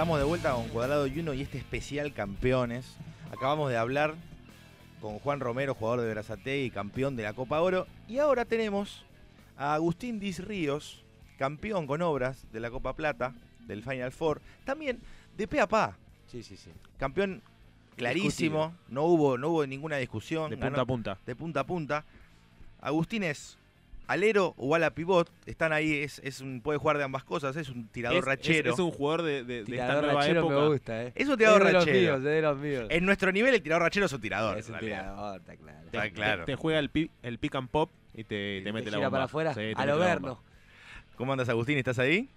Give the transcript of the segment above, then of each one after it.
Estamos de vuelta con Cuadrado y Uno y este especial campeones. Acabamos de hablar con Juan Romero, jugador de Brazate y campeón de la Copa Oro. Y ahora tenemos a Agustín Diz Ríos, campeón con obras de la Copa Plata, del Final Four. También de pe a pa. Sí, sí, sí. Campeón clarísimo, no hubo, no hubo ninguna discusión. De ganó punta a punta. de punta a punta. Agustín es alero o ala pivot, están ahí, es, es un, puede jugar de ambas cosas, es un tirador Es, rachero. es- es un jugador de, de- de esta Tirador nueva rachero época. me gusta, eh. Es un tirador es de los rachero. míos, es de los míos. En nuestro nivel el tirador rachero es un tirador. Es un tirador, está claro. Está Te- claro. Te, te juega el, pi- el pick and pop y te, te mete Te la bomba. para afuera, Sí, a lo verno. ¿Cómo andas Agustín? ¿Estás ahí?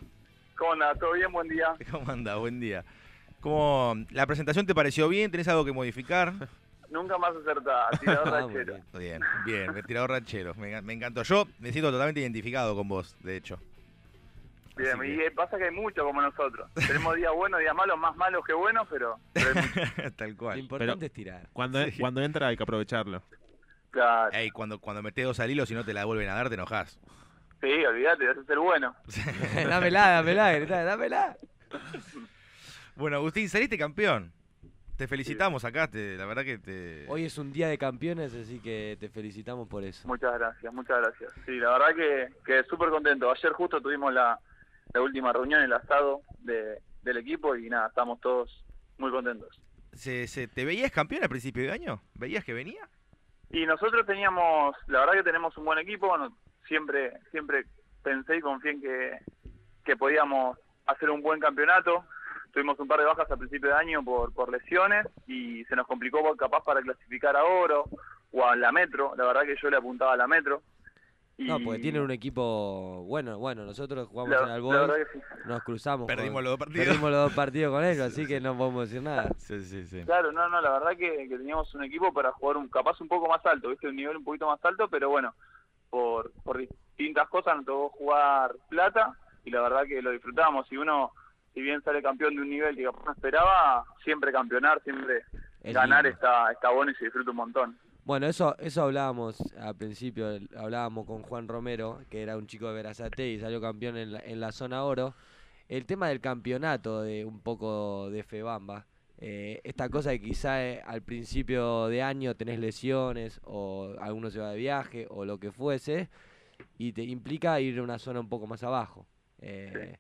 ¿Cómo anda? ¿Todo bien? Buen día. ¿Cómo andas? Buen día. ¿Cómo, ¿La presentación te pareció bien? ¿Tenés algo que modificar? Nunca más acertada. Tirador Ah, muy rachero. bien. Bien, bien, tirador ranchero. Me, me encantó. Yo me siento totalmente identificado con vos, de hecho. Bien, Así y que- eh, pasa que hay mucho como nosotros. Tenemos días buenos, días malos, más malos que buenos, pero, pero hay mucho. Tal Lo cual. importante Pero- es tirar. Cuando, Sí. cuando entra hay que aprovecharlo. Claro. Ey, cuando, cuando metés dos al hilo, si no te la vuelven a dar, te enojás. Sí, olvídate, vas a ser bueno. dámela, dámela, dámela. Bueno, Agustín, saliste campeón. Te felicitamos acá, te- la verdad que te... Hoy es un día de campeones, así que te felicitamos por eso. Muchas gracias, muchas gracias. Sí, la verdad que, que súper contento. Ayer justo tuvimos la, la última reunión, el asado de, del equipo y nada, estamos todos muy contentos. ¿Se, se- ¿Te veías campeón al principio de año? ¿Veías que venía? Y nosotros teníamos, la verdad que tenemos un buen equipo, bueno, siempre, siempre pensé y confié en que, que podíamos hacer un buen campeonato. Tuvimos un par de bajas al principio de año por, por lesiones y se nos complicó capaz para clasificar a oro o a la metro. La verdad que yo le apuntaba a la metro. Y No, porque tienen un equipo bueno, bueno, nosotros jugamos la, en que sí. nos cruzamos. Perdimos con- los dos partidos. Perdimos los dos partidos con ellos, así que no podemos decir nada. Sí, sí, sí. Claro, no, no, la verdad que, que teníamos un equipo para jugar un capaz un poco más alto, viste, un nivel un poquito más alto, pero bueno, por, por distintas cosas nos tocó jugar plata y la verdad que lo disfrutamos. Si uno, si bien sale campeón de un nivel que capaz no esperaba, siempre campeonar, siempre Es ganar lindo. está, está bueno y se disfruta un montón. Bueno, eso eso hablábamos al principio, hablábamos con Juan Romero, que era un chico de Verazate y salió campeón en la, en la zona oro. El tema del campeonato, de un poco de Febamba, eh, esta cosa que quizá eh, al principio de año tenés lesiones o alguno se va de viaje o lo que fuese, y te implica ir a una zona un poco más abajo. Eh,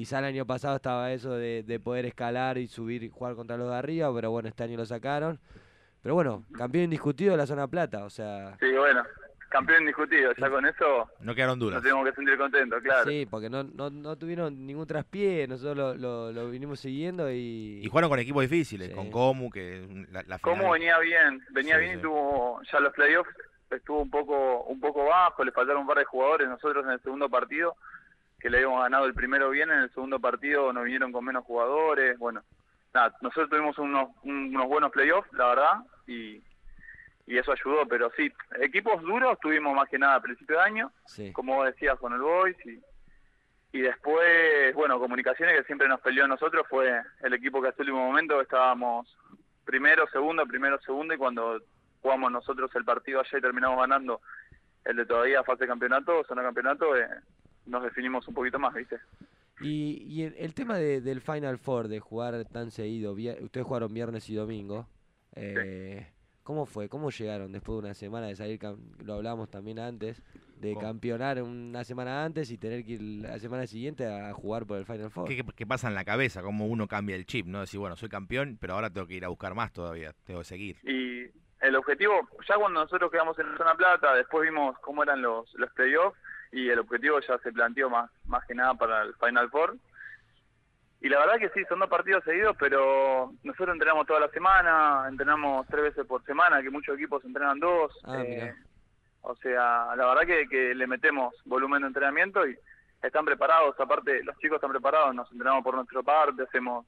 Quizá el año pasado estaba eso de, de poder escalar y subir y jugar contra los de arriba, pero bueno, este año lo sacaron. Pero bueno, campeón indiscutido de la zona plata, o sea, Sí, bueno, campeón indiscutido, ya con eso No quedaron duras. nos tenemos que sentir contentos, claro. sí, porque no, no, no tuvieron ningún traspié, nosotros lo, lo, lo vinimos siguiendo y... Y jugaron con equipos difíciles, Sí. con Comu, que la, la final... venía bien, venía Sí, bien sí. y tuvo ya los playoffs estuvo un poco un poco bajo, le faltaron un par de jugadores, nosotros en el segundo partido que le habíamos ganado el primero bien, en el segundo partido nos vinieron con menos jugadores, bueno, nada, nosotros tuvimos unos unos buenos playoffs, la verdad, y y eso ayudó, pero sí, equipos duros tuvimos más que nada a principio de año, Sí, como vos decías con el Boys y y después, bueno, Comunicaciones que siempre nos peleó a nosotros fue el equipo que hasta el último momento estábamos primero, segundo, primero, segundo y cuando jugamos nosotros el partido ayer y terminamos ganando el de todavía fase de campeonato, zona campeonato, eh, nos definimos un poquito más, ¿viste? y, y el, el tema de- del Final Four, de jugar tan seguido, ustedes jugaron viernes y domingo, eh, ¿cómo fue? ¿Cómo llegaron después de una semana de salir, lo hablábamos también antes, de ¿Cómo? campeonar una semana antes y tener que ir la semana siguiente a jugar por el Final Four? ¿Qué, qué- qué pasa en la cabeza? ¿Cómo uno cambia el chip? ¿no? Decir, bueno, soy campeón, pero ahora tengo que ir a buscar más todavía. Tengo que seguir. Y el objetivo, ya cuando nosotros quedamos en zona plata, después vimos cómo eran los, los playoffs y el objetivo ya se planteó más, más que nada para el Final Four. Y la verdad que sí, son dos partidos seguidos, pero nosotros entrenamos toda la semana, entrenamos tres veces por semana, que muchos equipos entrenan dos. Ah, mirá. o sea, la verdad que, que le metemos volumen de entrenamiento y están preparados, aparte los chicos están preparados, nos entrenamos por nuestra parte, hacemos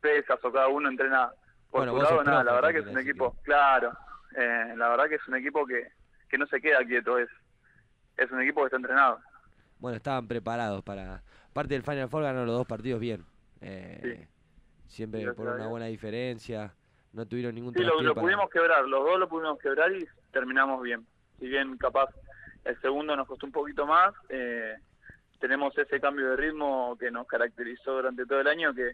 pesas o cada uno entrena por Bueno, su lado, nada, la verdad que es un equipo, claro, eh, la verdad que es un equipo que, que no se queda quieto, es, es un equipo que está entrenado. Bueno, estaban preparados para... Parte del Final Four ganaron los dos partidos bien. eh, Siempre Gracias por una buena diferencia. No tuvieron ningún Sí, lo, lo para- pudimos quebrar, los dos lo pudimos quebrar y terminamos bien. Si bien capaz el segundo nos costó un poquito más, eh, tenemos ese cambio de ritmo que nos caracterizó durante todo el año, que,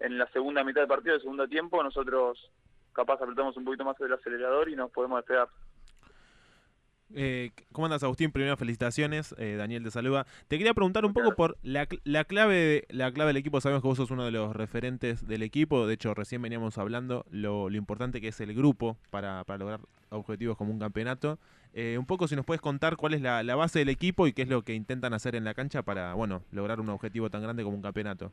en la segunda mitad del partido, el segundo tiempo, nosotros capaz apretamos un poquito más el acelerador y nos podemos despegar. Eh, ¿Cómo andas, Agustín? Primero, felicitaciones. Eh, Daniel te saluda. Te quería preguntar un poco por la, la clave de- la clave del equipo. Sabemos que vos sos uno de los referentes del equipo. De hecho, recién veníamos hablando lo, lo importante que es el grupo para, para lograr objetivos como un campeonato. Eh, un poco si nos puedes contar cuál es la, la base del equipo y qué es lo que intentan hacer en la cancha para, bueno, lograr un objetivo tan grande como un campeonato.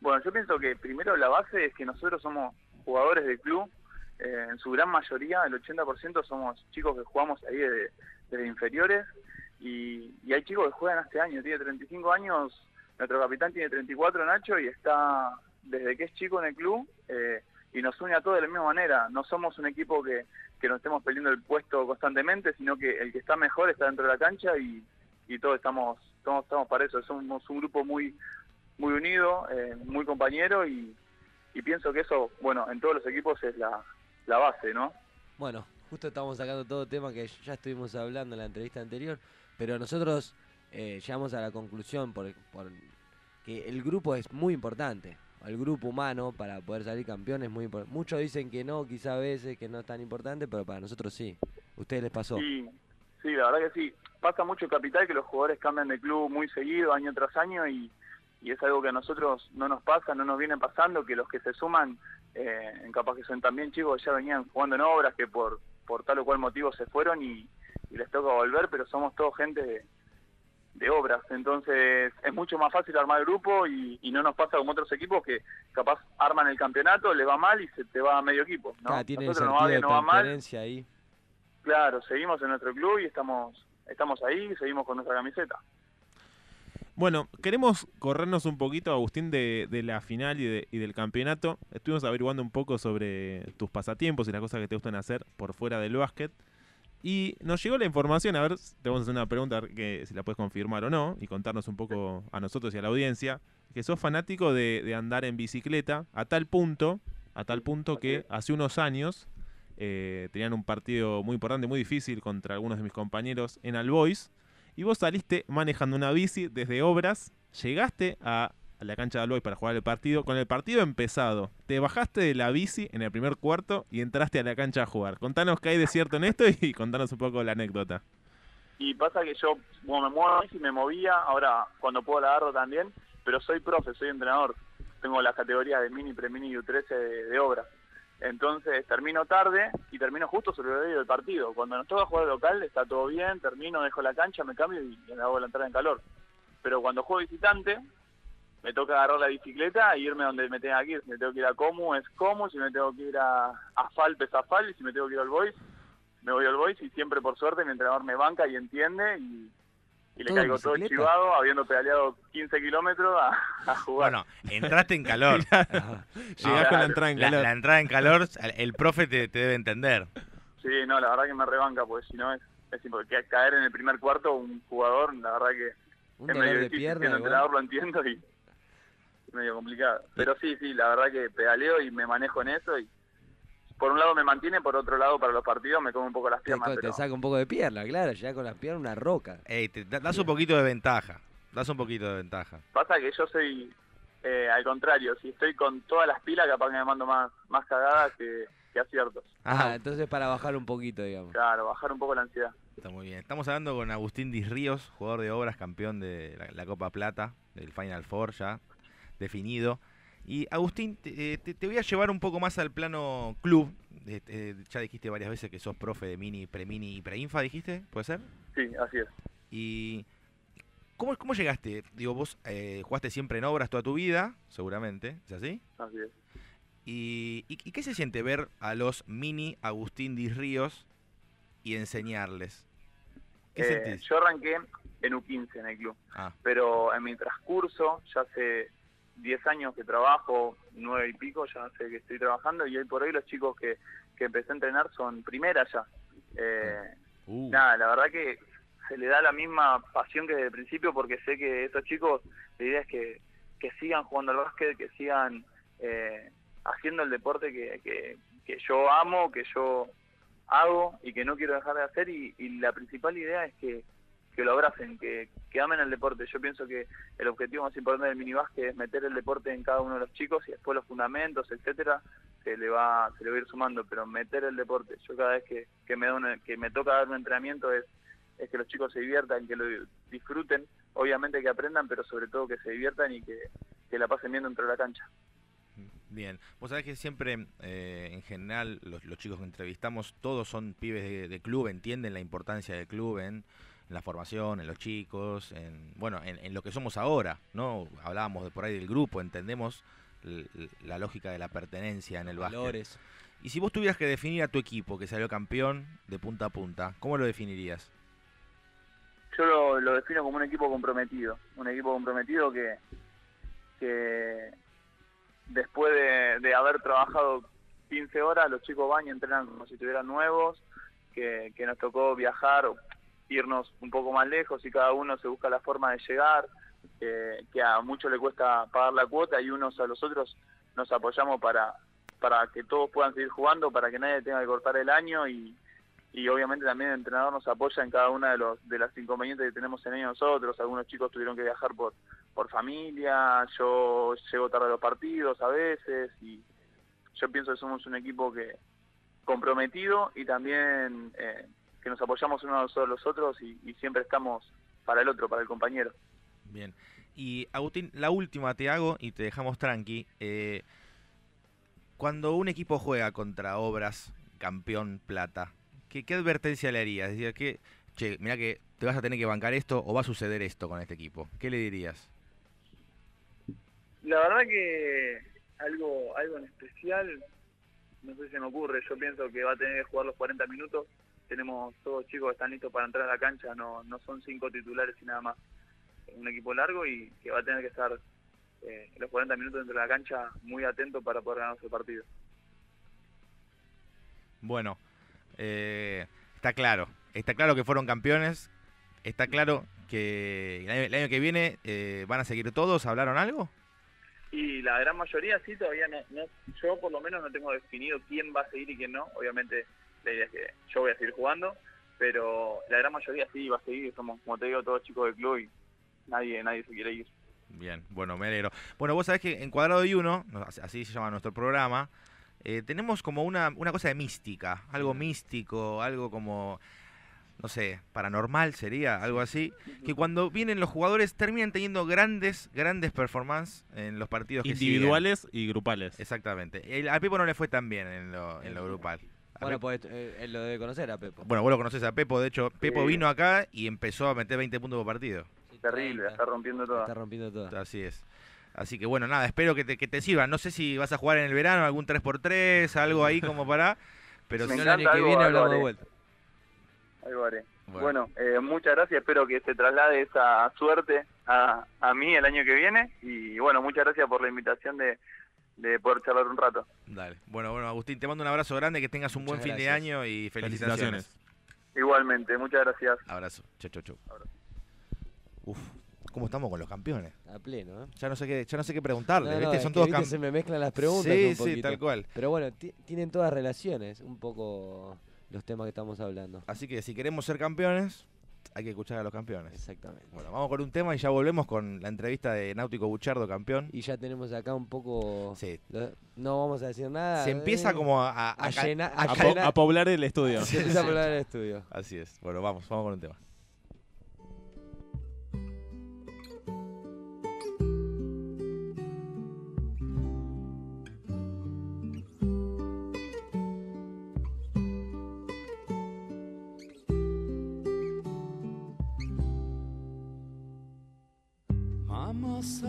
Bueno, yo pienso que primero la base es que nosotros somos jugadores del club, eh, en su gran mayoría, el 80% somos chicos que jugamos ahí de, inferiores y, y hay chicos que juegan este año, tiene 35 años, nuestro capitán tiene 34, Nacho, y está desde que es chico en el club eh, y nos une a todos de la misma manera. No somos un equipo que, que nos estemos peleando el puesto constantemente, sino que el que está mejor está dentro de la cancha y, y todos estamos, todos estamos para eso. Somos un grupo muy muy unido, eh, muy compañero y, y pienso que eso, bueno, en todos los equipos es la, la base, ¿no? Bueno, justo estamos sacando todo tema que ya estuvimos hablando en la entrevista anterior, pero nosotros eh, llegamos a la conclusión por, por que el grupo es muy importante. El grupo humano para poder salir campeón es muy importante. Muchos dicen que no, quizá a veces que no es tan importante, pero para nosotros sí. ¿Ustedes les pasó? Sí, sí, la verdad que sí. Pasa mucho capital que los jugadores cambian de club muy seguido, año tras año, y, y es algo que a nosotros no nos pasa, no nos viene pasando, que los que se suman, eh, en capaz que son también chicos que ya venían jugando en obras, que por, por tal o cual motivo se fueron y, y les toca volver, pero somos todos gente de, de obras, entonces es mucho más fácil armar el grupo y, y no nos pasa como otros equipos que capaz arman el campeonato, le va mal y se te va a medio equipo, ¿no? Ah, tiene Nosotros nos va bien, mal, ahí. Claro, seguimos en nuestro club y estamos estamos ahí, seguimos con nuestra camiseta. Bueno, queremos corrernos un poquito, Agustín, de, de la final y, de- y del campeonato. Estuvimos averiguando un poco sobre tus pasatiempos y las cosas que te gustan hacer por fuera del básquet. Y nos llegó la información, a ver, te vamos a hacer una pregunta, que, si la puedes confirmar o no, y contarnos un poco a nosotros y a la audiencia, que sos fanático de, de andar en bicicleta a tal punto, a tal punto que hace unos años eh, tenían un partido muy importante, muy difícil contra algunos de mis compañeros en Albois, y vos saliste manejando una bici desde Obras, llegaste a, la cancha de Albois para jugar el partido, con el partido empezado, te bajaste de la bici en el primer cuarto y entraste a la cancha a jugar. Contanos qué hay de cierto en esto y contanos un poco la anécdota. Y pasa que yo, me muevo y me movía, ahora cuando puedo la agarro también, pero soy profe, soy entrenador. Tengo las categorías de mini, pre-mini y U13 de, de obras. Entonces termino tarde y termino justo sobre el horario del partido. Cuando nos toca jugar local está todo bien, termino, dejo la cancha, me cambio y me hago la entrada en calor. Pero cuando juego visitante, me toca agarrar la bicicleta e irme donde me tenga que ir. Si me tengo que ir a Comu, es Comu. Si me tengo que ir a Asfalp, es Asfalp. Y si me tengo que ir al Boys, me voy al Boys. Y siempre, por suerte, mi entrenador me banca y entiende. Y, y le ¿Todo en caigo todo chivado, habiendo pedaleado 15 kilómetros a, a jugar. Bueno, entraste en calor. Ajá. Llegás claro. con la entrada en calor. la entrada en calor, el profe te, te debe entender. Sí, no, la verdad que me rebanca, porque si no es, es caer en el primer cuarto un jugador, la verdad que Un es medio de difícil. pierna. Siendo entrenador lo entiendo y es medio complicado. Pero sí, sí, la verdad que pedaleo y me manejo en eso y por un lado me mantiene, por otro lado para los partidos me como un poco las piernas. te pero- saca un poco de pierna, claro, ya con las piernas una roca. Ey, te da- das un poquito de ventaja. Das un poquito de ventaja. Pasa que yo soy eh, al contrario, si estoy con todas las pilas capaz que me mando más, más cagadas que, que aciertos. Ah, entonces para bajar un poquito, digamos. Claro, bajar un poco la ansiedad. Está muy bien. Estamos hablando con Agustín Dis Ríos, jugador de obras, campeón de la, la Copa Plata, del Final Four ya definido. Y Agustín, te, eh, te- te voy a llevar un poco más al plano club. Eh, eh, ya dijiste varias veces que sos profe de mini, pre-mini y pre-infa, dijiste, ¿puede ser? Sí, así es. Y ¿cómo, cómo llegaste? Digo, vos eh, jugaste siempre en obras toda tu vida, seguramente, ¿es así? Así es. ¿Y, y, y qué se siente ver a los mini Agustín Dis Ríos y enseñarles? ¿Qué Eh, sentís? yo arranqué en U15 en el club, Ah, pero en mi transcurso, ya hace 10 años que trabajo, 9 y pico, ya sé que estoy trabajando y hoy por hoy los chicos que, que empecé a entrenar son primera ya. Eh, uh, Nada, la verdad que se le da la misma pasión que desde el principio porque sé que esos chicos, la idea es que, que sigan jugando al básquet, que sigan eh, haciendo el deporte que, que, que yo amo, que yo hago y que no quiero dejar de hacer y, y la principal idea es que, que lo abracen, que, que amen el deporte. Yo pienso que el objetivo más importante del minibásquet es meter el deporte en cada uno de los chicos y después los fundamentos, etcétera, se le va, se le va a ir sumando, pero meter el deporte. Yo cada vez que, que me da una- que me toca dar un entrenamiento es, es que los chicos se diviertan, que lo disfruten, obviamente que aprendan, pero sobre todo que se diviertan y que, que la pasen bien dentro de la cancha. Bien, vos sabés que siempre, eh, en general, los, chicos que entrevistamos, todos son pibes de, club, entienden la importancia del club en, en la formación, en los chicos, en bueno, en, en lo que somos ahora, ¿no? Hablábamos de por ahí del grupo, entendemos la lógica de la pertenencia en el básquet. Valores. Y si vos tuvieras que definir a tu equipo que salió campeón de punta a punta, ¿cómo lo definirías? yo lo, lo defino como un equipo comprometido, un equipo comprometido que, que después de, de haber trabajado 15 horas, los chicos van y entrenan como si estuvieran nuevos, que, que nos tocó viajar, o irnos un poco más lejos y cada uno se busca la forma de llegar, que, que a muchos le cuesta pagar la cuota y unos a los otros nos apoyamos para, para que todos puedan seguir jugando, para que nadie tenga que cortar el año y, y obviamente también el entrenador nos apoya en cada una de los de las inconvenientes que tenemos en ellos nosotros. Algunos chicos tuvieron que viajar por por familia, yo llego tarde a los partidos a veces y yo pienso que somos un equipo que comprometido y también eh, que nos apoyamos unos a los otros y, y siempre estamos para el otro, para el compañero. Bien. Y Agustín, la última te hago y te dejamos tranqui. Eh, cuando un equipo juega contra Obras, campeón plata, ¿qué, qué advertencia le harías? Decir, que, che, mira que te vas a tener que bancar esto o va a suceder esto con este equipo. ¿Qué le dirías? La verdad que algo algo en especial no sé si se me ocurre. Yo pienso que va a tener que jugar los 40 minutos. Tenemos todos chicos que están listos para entrar a la cancha. No, no son cinco titulares y nada más. Un equipo largo y que va a tener que estar eh, los 40 minutos dentro de la cancha muy atento para poder ganar su partido. Bueno, eh, está claro. Está claro que fueron campeones. Está claro que el año, el año que viene eh, van a seguir todos. ¿Hablaron algo? Y la gran mayoría sí, todavía no, no, yo por lo menos no tengo definido quién va a seguir y quién no. Obviamente la idea es que yo voy a seguir jugando, pero la gran mayoría sí va a seguir. Somos, como te digo, todos chicos del club y nadie, nadie se quiere ir. Bien, bueno, me alegro. Bueno, vos sabés que en Cuadrado y Uno, no, así- se llama nuestro programa, eh, tenemos como una, una cosa de mística, algo místico, algo como, no sé, paranormal sería, algo así, que cuando vienen los jugadores terminan teniendo grandes, grandes performances en los partidos que. Individuales y grupales. Exactamente. El, a Pepo no le fue tan bien en lo, en lo grupal. Bueno, pues eh, él lo debe conocer a Pepo. bueno, vos lo conocés a Pepo, de hecho, Pepo Sí. vino acá y empezó a meter 20 puntos por partido. Sí, Terrible, la 30. está rompiendo toda. Está rompiendo todo. Así es. Así que bueno, nada, espero que te, que te sirva. No sé si vas a jugar en el verano algún 3x3, algo ahí como para... Pero Me si no, el año que algo, viene algo hablamos de haré. vuelta. Algo haré. bueno, Bueno, eh, muchas gracias. Espero que se traslade esa suerte a, a mí el año que viene. Y bueno, muchas gracias por la invitación de, de poder charlar un rato. dale. Bueno, bueno, Agustín, te mando un abrazo grande, que tengas un buen fin de año y felicitaciones. Felicitaciones. Igualmente, muchas gracias. Abrazo. Chau, chau, chau. Abrazo. Uf, ¿cómo estamos con los campeones? A pleno, ¿eh? Ya no sé qué, ya no sé qué preguntarle, No, no, ¿viste? es Son que, todos viste, cam- se me mezclan las preguntas Sí, un sí, tal cual. Pero bueno, ti- tienen todas relaciones, un poco los temas que estamos hablando. Así que si queremos ser campeones, hay que escuchar a los campeones. Exactamente. Bueno, vamos con un tema y ya volvemos con la entrevista de Náutico Buchardo, campeón. Y ya tenemos acá un poco... Sí, lo- No vamos a decir nada. se empieza eh, como a, a- a a ca- llenar- a po- poblar el estudio. Se empieza a hablar en el estudio. Así es. Bueno, vamos, vamos con un tema.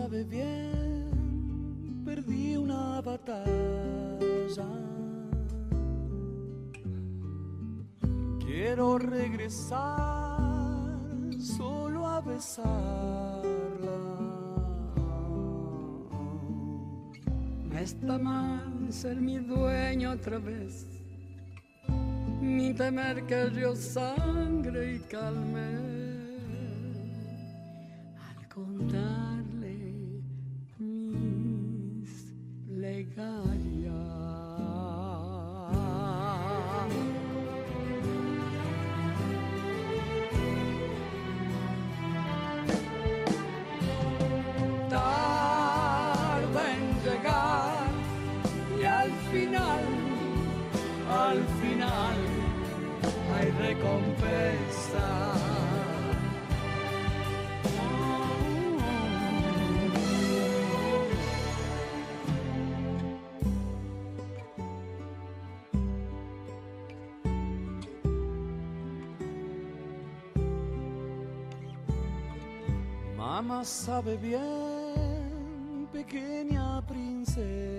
Sabe bien, perdí una batalla. Quiero regresar solo a besarla. No está mal ser mi dueño otra vez, ni temer que río sangre y calme recompensa. Mamá sabe bien, pequeña princesa.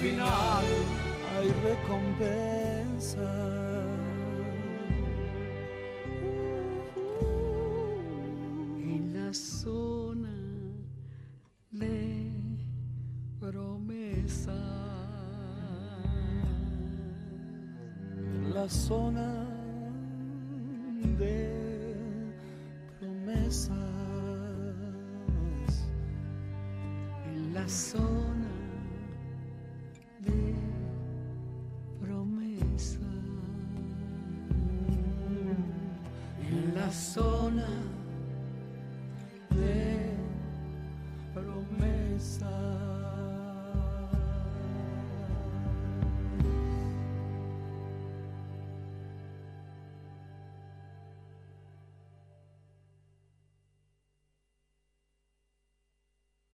final hay recompensa. en la zona de promesa. La zona de promesas. En la zona